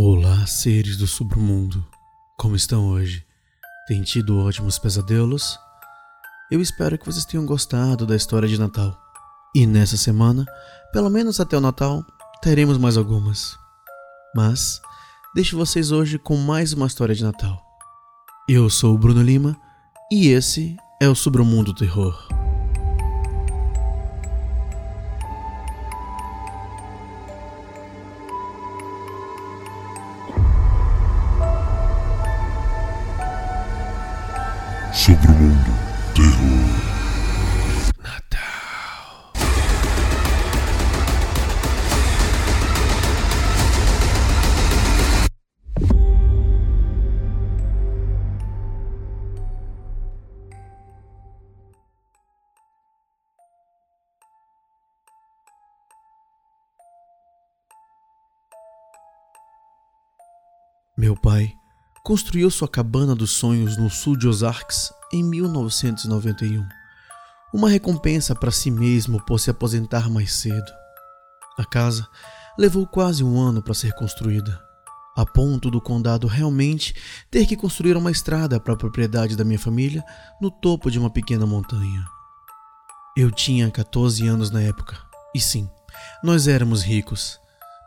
Olá, seres do submundo. Como estão hoje? Têm tido ótimos pesadelos? Eu espero que vocês tenham gostado da história de Natal. E nessa semana, pelo menos até o Natal, teremos mais algumas. Mas deixo vocês hoje com mais uma história de Natal. Eu sou o Bruno Lima e esse é o Submundo Terror. Sobre o mundo. Construiu sua cabana dos sonhos no sul de Ozarks em 1991. Uma recompensa para si mesmo por se aposentar mais cedo. A casa levou quase um ano para ser construída, a ponto do condado realmente ter que construir uma estrada para a propriedade da minha família no topo de uma pequena montanha. Eu tinha 14 anos na época, e sim, nós éramos ricos,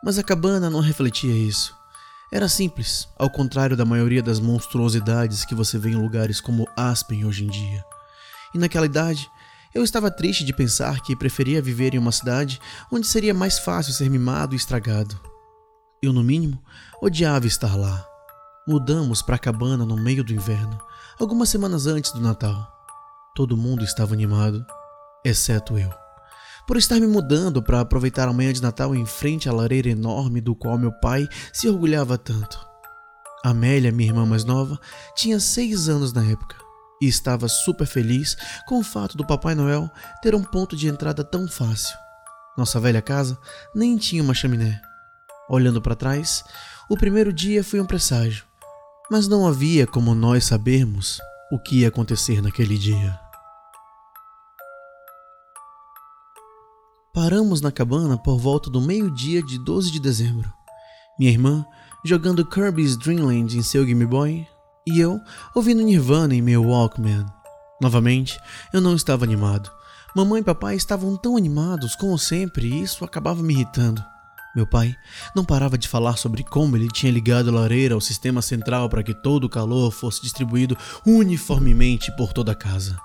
mas a cabana não refletia isso. Era simples, ao contrário da maioria das monstruosidades que você vê em lugares como Aspen hoje em dia. E naquela idade, eu estava triste de pensar que preferia viver em uma cidade onde seria mais fácil ser mimado e estragado. Eu, no mínimo, odiava estar lá. Mudamos para a cabana no meio do inverno, algumas semanas antes do Natal. Todo mundo estava animado, exceto eu por estar me mudando para aproveitar a manhã de Natal em frente à lareira enorme do qual meu pai se orgulhava tanto. Amélia, minha irmã mais nova, tinha seis anos na época e estava super feliz com o fato do Papai Noel ter um ponto de entrada tão fácil. Nossa velha casa nem tinha uma chaminé. Olhando para trás, o primeiro dia foi um presságio, mas não havia como nós sabermos o que ia acontecer naquele dia. Paramos na cabana por volta do meio-dia de 12 de dezembro. Minha irmã jogando Kirby's Dream Land em seu Game Boy e eu ouvindo Nirvana em meu Walkman. Novamente, eu não estava animado. Mamãe e papai estavam tão animados como sempre e isso acabava me irritando. Meu pai não parava de falar sobre como ele tinha ligado a lareira ao sistema central para que todo o calor fosse distribuído uniformemente por toda a casa.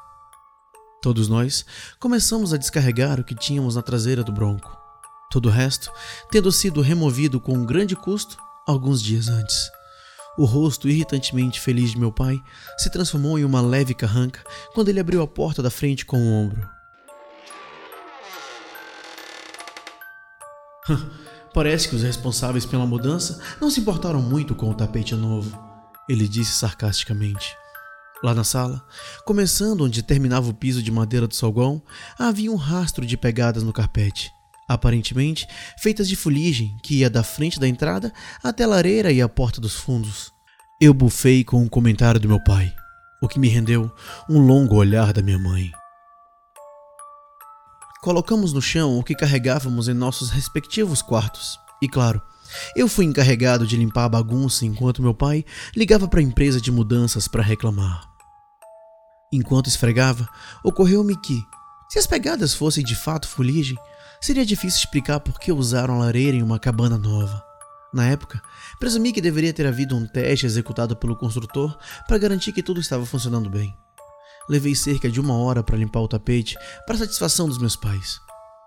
Todos nós começamos a descarregar o que tínhamos na traseira do Bronco. Todo o resto tendo sido removido com um grande custo alguns dias antes. O rosto irritantemente feliz de meu pai se transformou em uma leve carranca quando ele abriu a porta da frente com o ombro. Parece que os responsáveis pela mudança não se importaram muito com o tapete novo, ele disse sarcasticamente. Lá na sala, começando onde terminava o piso de madeira do salgão, havia um rastro de pegadas no carpete, aparentemente feitas de fuligem que ia da frente da entrada até a lareira e a porta dos fundos. Eu bufei com um comentário do meu pai, o que me rendeu um longo olhar da minha mãe. Colocamos no chão o que carregávamos em nossos respectivos quartos, e claro, eu fui encarregado de limpar a bagunça enquanto meu pai ligava para a empresa de mudanças para reclamar. Enquanto esfregava, ocorreu-me que, se as pegadas fossem de fato fuligem, seria difícil explicar por que usaram a lareira em uma cabana nova. Na época, presumi que deveria ter havido um teste executado pelo construtor para garantir que tudo estava funcionando bem. Levei cerca de uma hora para limpar o tapete para satisfação dos meus pais.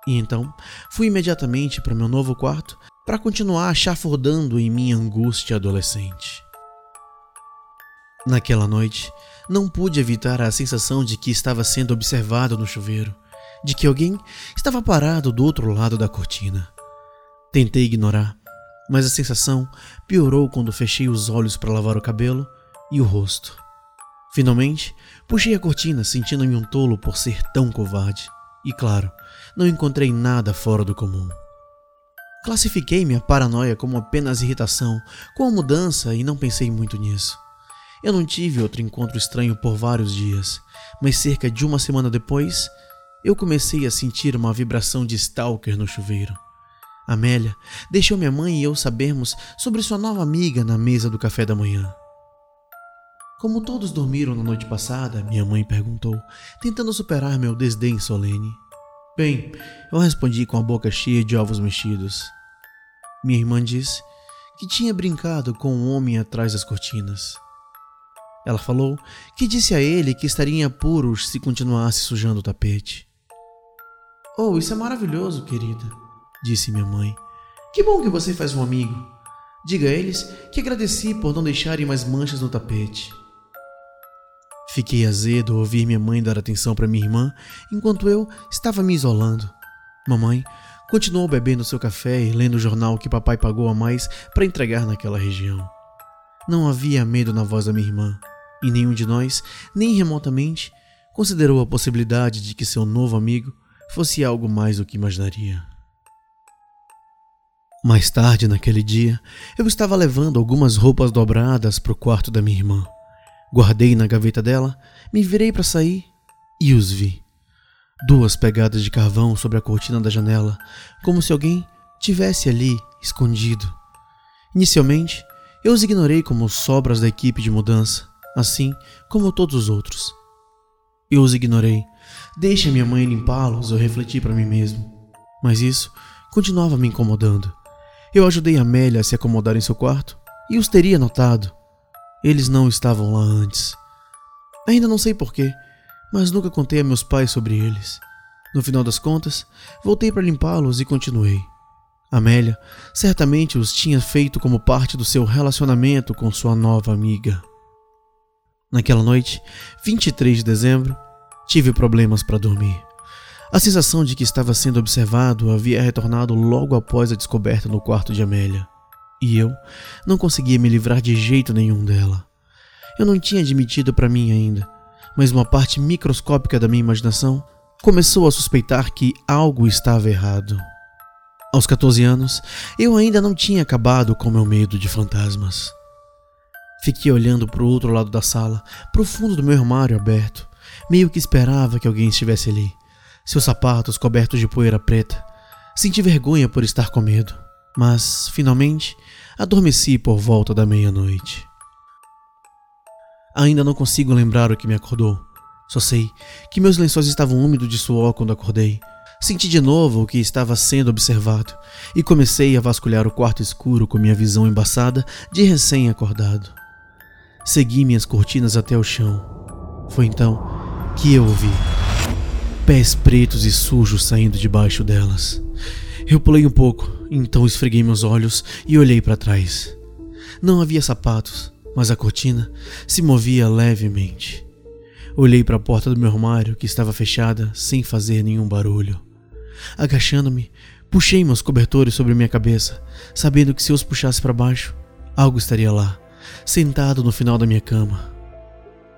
E então, fui imediatamente para meu novo quarto para continuar chafurdando em minha angústia adolescente. Naquela noite, não pude evitar a sensação de que estava sendo observado no chuveiro, de que alguém estava parado do outro lado da cortina. Tentei ignorar, mas a sensação piorou quando fechei os olhos para lavar o cabelo e o rosto. Finalmente, puxei a cortina, sentindo-me um tolo por ser tão covarde. E claro, não encontrei nada fora do comum. Classifiquei minha paranoia como apenas irritação com a mudança e não pensei muito nisso. Eu não tive outro encontro estranho por vários dias, mas cerca de uma semana depois, eu comecei a sentir uma vibração de stalker no chuveiro. Amélia deixou minha mãe e eu sabermos sobre sua nova amiga na mesa do café da manhã. Como todos dormiram na noite passada, minha mãe perguntou, tentando superar meu desdém solene. Bem, eu respondi com a boca cheia de ovos mexidos. Minha irmã disse que tinha brincado com um homem atrás das cortinas. Ela falou que disse a ele que estaria em apuros se continuasse sujando o tapete. Oh, isso é maravilhoso, querida, disse minha mãe. Que bom que você faz um amigo. Diga a eles que agradeci por não deixarem mais manchas no tapete. Fiquei azedo ao ouvir minha mãe dar atenção para minha irmã enquanto eu estava me isolando. Mamãe continuou bebendo seu café e lendo o jornal que papai pagou a mais para entregar naquela região. Não havia medo na voz da minha irmã, e nenhum de nós, nem remotamente, considerou a possibilidade de que seu novo amigo fosse algo mais do que imaginaria. Mais tarde naquele dia, eu estava levando algumas roupas dobradas para o quarto da minha irmã. Guardei na gaveta dela, me virei para sair e os vi. Duas pegadas de carvão sobre a cortina da janela, como se alguém tivesse ali escondido. Inicialmente, eu os ignorei como sobras da equipe de mudança, assim como todos os outros. Eu os ignorei. Deixa minha mãe limpá-los, eu refleti para mim mesmo. Mas isso continuava me incomodando. Eu ajudei Amélia a se acomodar em seu quarto e os teria notado. Eles não estavam lá antes. Ainda não sei porquê, mas nunca contei a meus pais sobre eles. No final das contas, voltei para limpá-los e continuei. Amélia certamente os tinha feito como parte do seu relacionamento com sua nova amiga. Naquela noite, 23 de dezembro, tive problemas para dormir. A sensação de que estava sendo observado havia retornado logo após a descoberta no quarto de Amélia, e eu não conseguia me livrar de jeito nenhum dela. Eu não tinha admitido para mim ainda, mas uma parte microscópica da minha imaginação começou a suspeitar que algo estava errado. Aos 14 anos, eu ainda não tinha acabado com meu medo de fantasmas. Fiquei olhando para o outro lado da sala, para o fundo do meu armário aberto, meio que esperava que alguém estivesse ali seus sapatos cobertos de poeira preta. Senti vergonha por estar com medo, mas, finalmente, adormeci por volta da meia-noite. Ainda não consigo lembrar o que me acordou. Só sei que meus lençóis estavam úmidos de suor quando acordei. Senti de novo o que estava sendo observado e comecei a vasculhar o quarto escuro com minha visão embaçada de recém-acordado. Segui minhas cortinas até o chão. Foi então que eu ouvi pés pretos e sujos saindo debaixo delas. Eu pulei um pouco, então esfreguei meus olhos e olhei para trás. Não havia sapatos, mas a cortina se movia levemente. Olhei para a porta do meu armário, que estava fechada, sem fazer nenhum barulho. Agachando-me, puxei meus cobertores sobre minha cabeça, sabendo que se eu os puxasse para baixo, algo estaria lá, sentado no final da minha cama.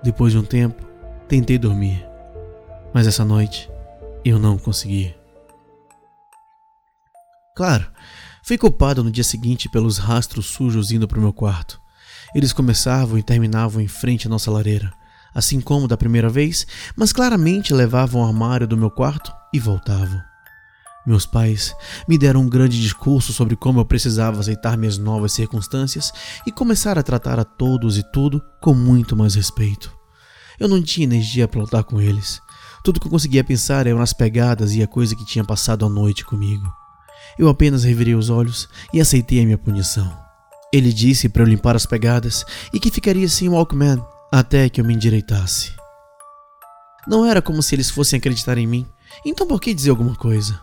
Depois de um tempo, tentei dormir mas essa noite eu não consegui. Claro, fui culpado no dia seguinte pelos rastros sujos indo para o meu quarto. Eles começavam e terminavam em frente à nossa lareira, assim como da primeira vez, mas claramente levavam o armário do meu quarto e voltavam. Meus pais me deram um grande discurso sobre como eu precisava aceitar minhas novas circunstâncias e começar a tratar a todos e tudo com muito mais respeito. Eu não tinha energia para lutar com eles, tudo que eu conseguia pensar eram as pegadas e a coisa que tinha passado a noite comigo. Eu apenas revirei os olhos e aceitei a minha punição. Ele disse para eu limpar as pegadas e que ficaria sem Walkman até que eu me endireitasse. Não era como se eles fossem acreditar em mim, então por que dizer alguma coisa?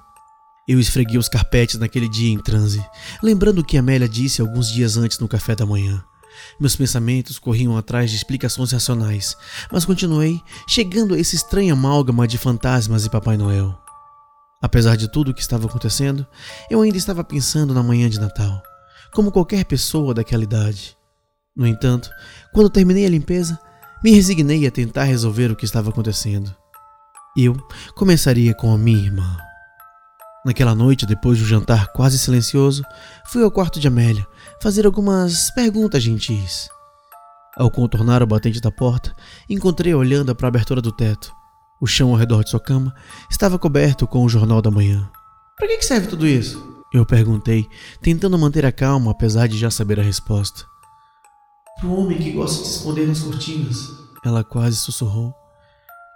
Eu esfreguei os carpetes naquele dia em transe, lembrando o que Amélia disse alguns dias antes no café da manhã. Meus pensamentos corriam atrás de explicações racionais, mas continuei chegando a esse estranho amálgama de fantasmas e Papai Noel. Apesar de tudo o que estava acontecendo, eu ainda estava pensando na manhã de Natal, como qualquer pessoa daquela idade. No entanto, quando terminei a limpeza, me resignei a tentar resolver o que estava acontecendo. Eu começaria com a minha irmã. Naquela noite, depois do jantar quase silencioso, fui ao quarto de Amélia fazer algumas perguntas gentis. Ao contornar o batente da porta, encontrei olhando para a abertura do teto. O chão ao redor de sua cama estava coberto com o jornal da manhã. Para que serve tudo isso? Eu perguntei, tentando manter a calma apesar de já saber a resposta. Pro homem que gosta de se esconder nas cortinas. Ela quase sussurrou.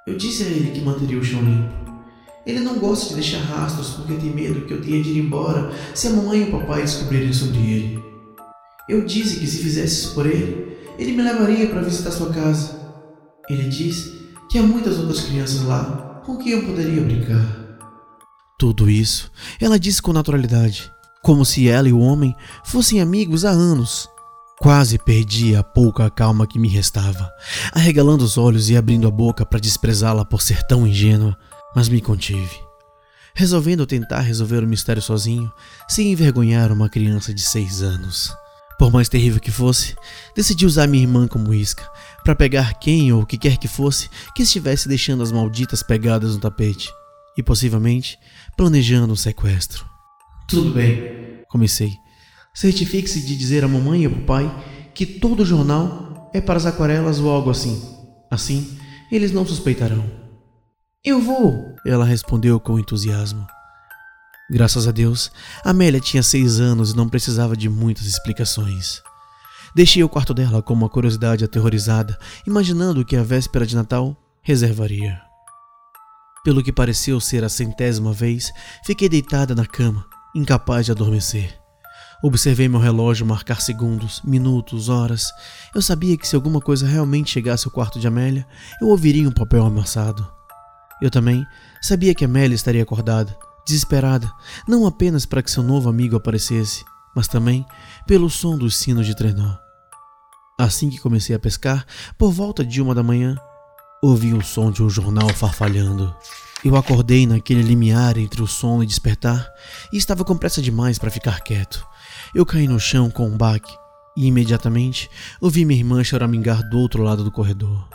Eu disse a ele que manteria o chão limpo. Ele não gosta de deixar rastros porque tem medo que eu tenha de ir embora se a mamãe e o papai descobrirem sobre ele. Eu disse que se fizesse isso por ele, ele me levaria para visitar sua casa. Ele disse que há muitas outras crianças lá com quem eu poderia brincar. Tudo isso ela disse com naturalidade, como se ela e o homem fossem amigos há anos. Quase perdi a pouca calma que me restava, arregalando os olhos e abrindo a boca para desprezá-la por ser tão ingênua, mas me contive. Resolvendo tentar resolver o mistério sozinho, sem envergonhar uma criança de seis anos. Por mais terrível que fosse, decidi usar minha irmã como isca, para pegar quem ou o que quer que fosse que estivesse deixando as malditas pegadas no tapete, e possivelmente planejando um sequestro. Tudo bem, comecei. Certifique-se de dizer à mamãe e ao papai que todo o jornal é para as aquarelas ou algo assim. Assim, eles não suspeitarão. Eu vou, ela respondeu com entusiasmo. Graças a Deus, Amélia tinha seis anos e não precisava de muitas explicações. Deixei o quarto dela com uma curiosidade aterrorizada, imaginando que a véspera de Natal reservaria. Pelo que pareceu ser a centésima vez, fiquei deitada na cama, incapaz de adormecer. Observei meu relógio marcar segundos, minutos, horas. Eu sabia que se alguma coisa realmente chegasse ao quarto de Amélia, eu ouviria um papel amassado. Eu também sabia que Amélia estaria acordada, desesperada, não apenas para que seu novo amigo aparecesse, mas também pelo som dos sinos de trenó. Assim que comecei a pescar, por volta de uma da manhã, Ouvi o som de um jornal farfalhando. Eu acordei naquele limiar entre o sono e despertar e estava com pressa demais para ficar quieto. Eu caí no chão com um baque e imediatamente ouvi minha irmã choramingar do outro lado do corredor.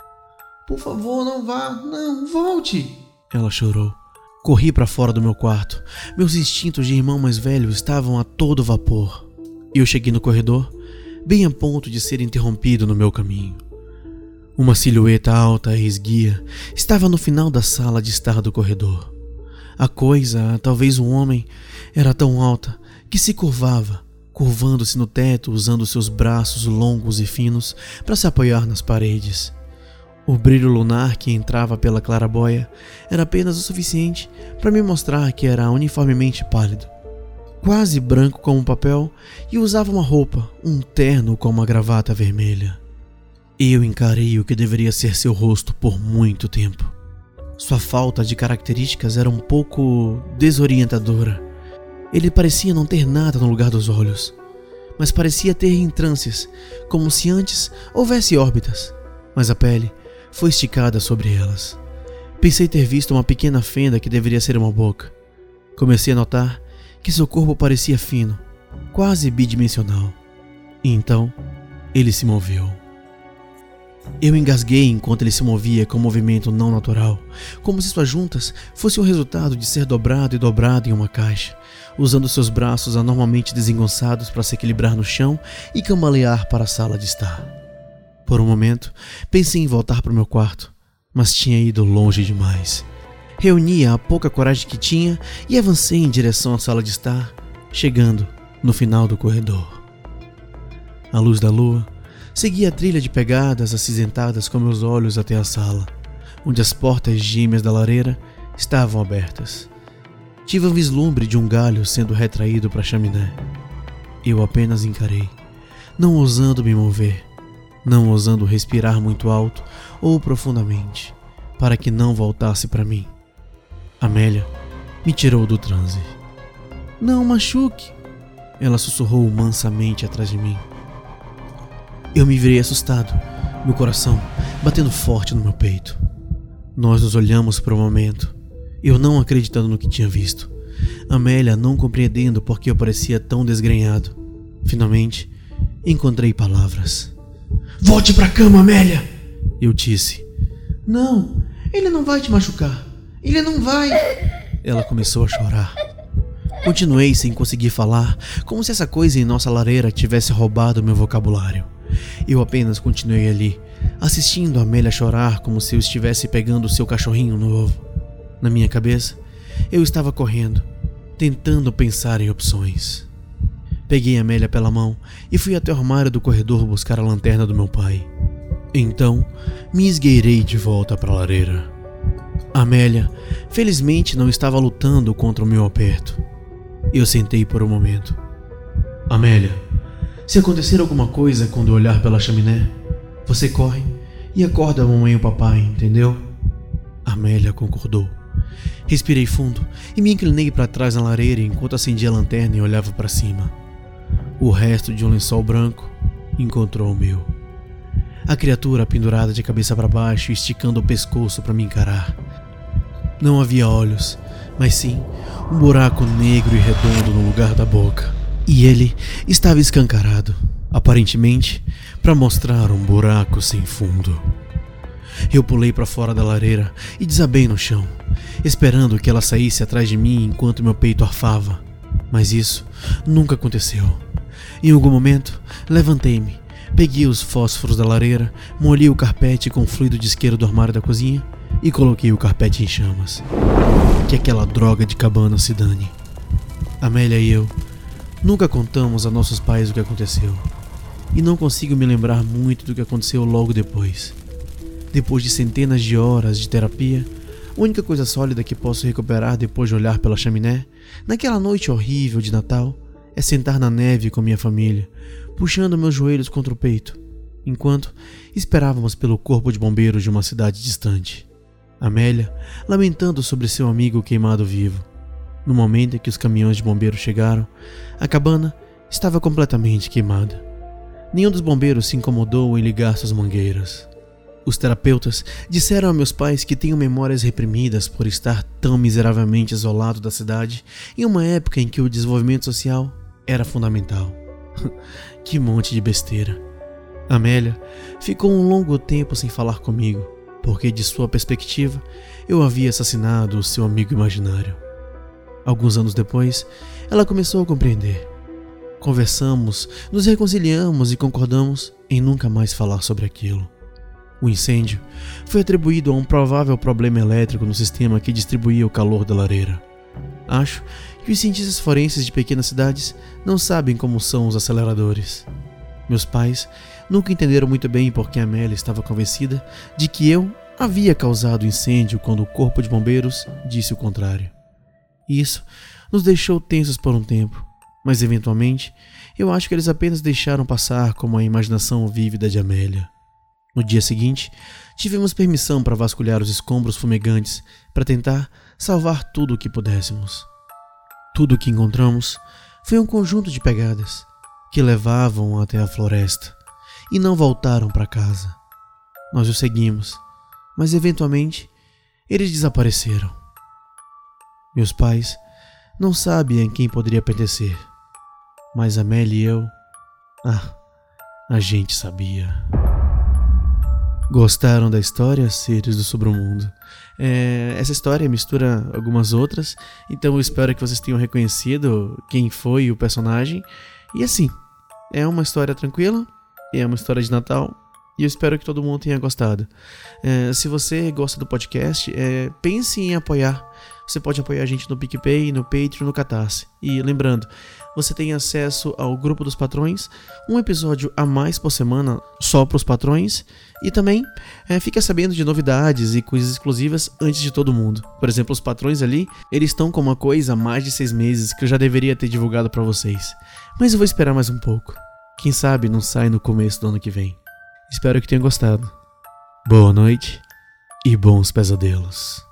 Por favor, não vá, não, volte! Ela chorou. Corri para fora do meu quarto. Meus instintos de irmão mais velho estavam a todo vapor. Eu cheguei no corredor, bem a ponto de ser interrompido no meu caminho. Uma silhueta alta e esguia estava no final da sala de estar do corredor. A coisa, talvez um homem, era tão alta que se curvava, curvando-se no teto usando seus braços longos e finos para se apoiar nas paredes. O brilho lunar que entrava pela clarabóia era apenas o suficiente para me mostrar que era uniformemente pálido, quase branco como papel e usava uma roupa, um terno com uma gravata vermelha. Eu encarei o que deveria ser seu rosto por muito tempo. Sua falta de características era um pouco desorientadora. Ele parecia não ter nada no lugar dos olhos, mas parecia ter entrâncias, como se antes houvesse órbitas, mas a pele foi esticada sobre elas. Pensei ter visto uma pequena fenda que deveria ser uma boca. Comecei a notar que seu corpo parecia fino, quase bidimensional. E então ele se moveu. Eu engasguei enquanto ele se movia com um movimento não natural, como se suas juntas fossem o resultado de ser dobrado e dobrado em uma caixa, usando seus braços anormalmente desengonçados para se equilibrar no chão e cambalear para a sala de estar. Por um momento, pensei em voltar para o meu quarto, mas tinha ido longe demais. Reuni a pouca coragem que tinha e avancei em direção à sala de estar, chegando no final do corredor. A luz da lua Segui a trilha de pegadas acinzentadas com meus olhos até a sala, onde as portas gêmeas da lareira estavam abertas. Tive um vislumbre de um galho sendo retraído para a chaminé. Eu apenas encarei, não ousando me mover, não ousando respirar muito alto ou profundamente, para que não voltasse para mim. Amélia me tirou do transe. Não machuque, ela sussurrou mansamente atrás de mim. Eu me virei assustado, meu coração batendo forte no meu peito. Nós nos olhamos por um momento, eu não acreditando no que tinha visto. Amélia não compreendendo por que eu parecia tão desgrenhado. Finalmente, encontrei palavras. Volte para a cama, Amélia! Eu disse. Não, ele não vai te machucar. Ele não vai. Ela começou a chorar. Continuei sem conseguir falar, como se essa coisa em nossa lareira tivesse roubado meu vocabulário. Eu apenas continuei ali, assistindo a Amélia chorar como se eu estivesse pegando seu cachorrinho novo. Na minha cabeça, eu estava correndo, tentando pensar em opções. Peguei Amélia pela mão e fui até o armário do corredor buscar a lanterna do meu pai. Então, me esgueirei de volta para a lareira. Amélia, felizmente, não estava lutando contra o meu aperto. Eu sentei por um momento. Amélia, se acontecer alguma coisa quando olhar pela chaminé, você corre e acorda a mamãe e o papai, entendeu? Amélia concordou. Respirei fundo e me inclinei para trás na lareira enquanto acendia a lanterna e olhava para cima. O resto de um lençol branco encontrou o meu. A criatura pendurada de cabeça para baixo, esticando o pescoço para me encarar. Não havia olhos, mas sim um buraco negro e redondo no lugar da boca. E ele estava escancarado, aparentemente para mostrar um buraco sem fundo. Eu pulei para fora da lareira e desabei no chão, esperando que ela saísse atrás de mim enquanto meu peito arfava. Mas isso nunca aconteceu. Em algum momento, levantei-me, peguei os fósforos da lareira, molhei o carpete com o fluido de isqueiro do armário da cozinha e coloquei o carpete em chamas. Que aquela droga de cabana se dane. Amélia e eu nunca contamos a nossos pais o que aconteceu. E não consigo me lembrar muito do que aconteceu logo depois. Depois de centenas de horas de terapia, a única coisa sólida que posso recuperar depois de olhar pela chaminé, naquela noite horrível de Natal, é sentar na neve com minha família, puxando meus joelhos contra o peito, enquanto esperávamos pelo corpo de bombeiros de uma cidade distante. Amélia lamentando sobre seu amigo queimado vivo. No momento em que os caminhões de bombeiros chegaram, a cabana estava completamente queimada. Nenhum dos bombeiros se incomodou em ligar suas mangueiras. Os terapeutas disseram a meus pais que tenho memórias reprimidas por estar tão miseravelmente isolado da cidade em uma época em que o desenvolvimento social era fundamental. que monte de besteira. Amélia ficou um longo tempo sem falar comigo, porque, de sua perspectiva, eu havia assassinado o seu amigo imaginário. Alguns anos depois, ela começou a compreender. Conversamos, nos reconciliamos e concordamos em nunca mais falar sobre aquilo. O incêndio foi atribuído a um provável problema elétrico no sistema que distribuía o calor da lareira. Acho que os cientistas forenses de pequenas cidades não sabem como são os aceleradores. Meus pais nunca entenderam muito bem por que Amélia estava convencida de que eu havia causado o incêndio quando o corpo de bombeiros disse o contrário. Isso nos deixou tensos por um tempo, mas eventualmente eu acho que eles apenas deixaram passar como a imaginação vívida de Amélia. No dia seguinte, tivemos permissão para vasculhar os escombros fumegantes para tentar salvar tudo o que pudéssemos. Tudo o que encontramos foi um conjunto de pegadas que levavam até a floresta e não voltaram para casa. Nós os seguimos, mas eventualmente eles desapareceram. Meus pais não sabem a quem poderia pertencer, mas Amélia e eu, ah, a gente sabia. Gostaram da história, seres do sobremundo? É, essa história mistura algumas outras, então eu espero que vocês tenham reconhecido quem foi o personagem. E assim, é uma história tranquila, é uma história de Natal, e eu espero que todo mundo tenha gostado. É, se você gosta do podcast, é, pense em apoiar. Você pode apoiar a gente no PicPay, no Patreon, no Catarse. E lembrando, você tem acesso ao grupo dos patrões, um episódio a mais por semana só para os patrões, e também é, fica sabendo de novidades e coisas exclusivas antes de todo mundo. Por exemplo, os patrões ali, eles estão com uma coisa há mais de seis meses que eu já deveria ter divulgado para vocês. Mas eu vou esperar mais um pouco. Quem sabe não sai no começo do ano que vem. Espero que tenham gostado. Boa noite e bons pesadelos.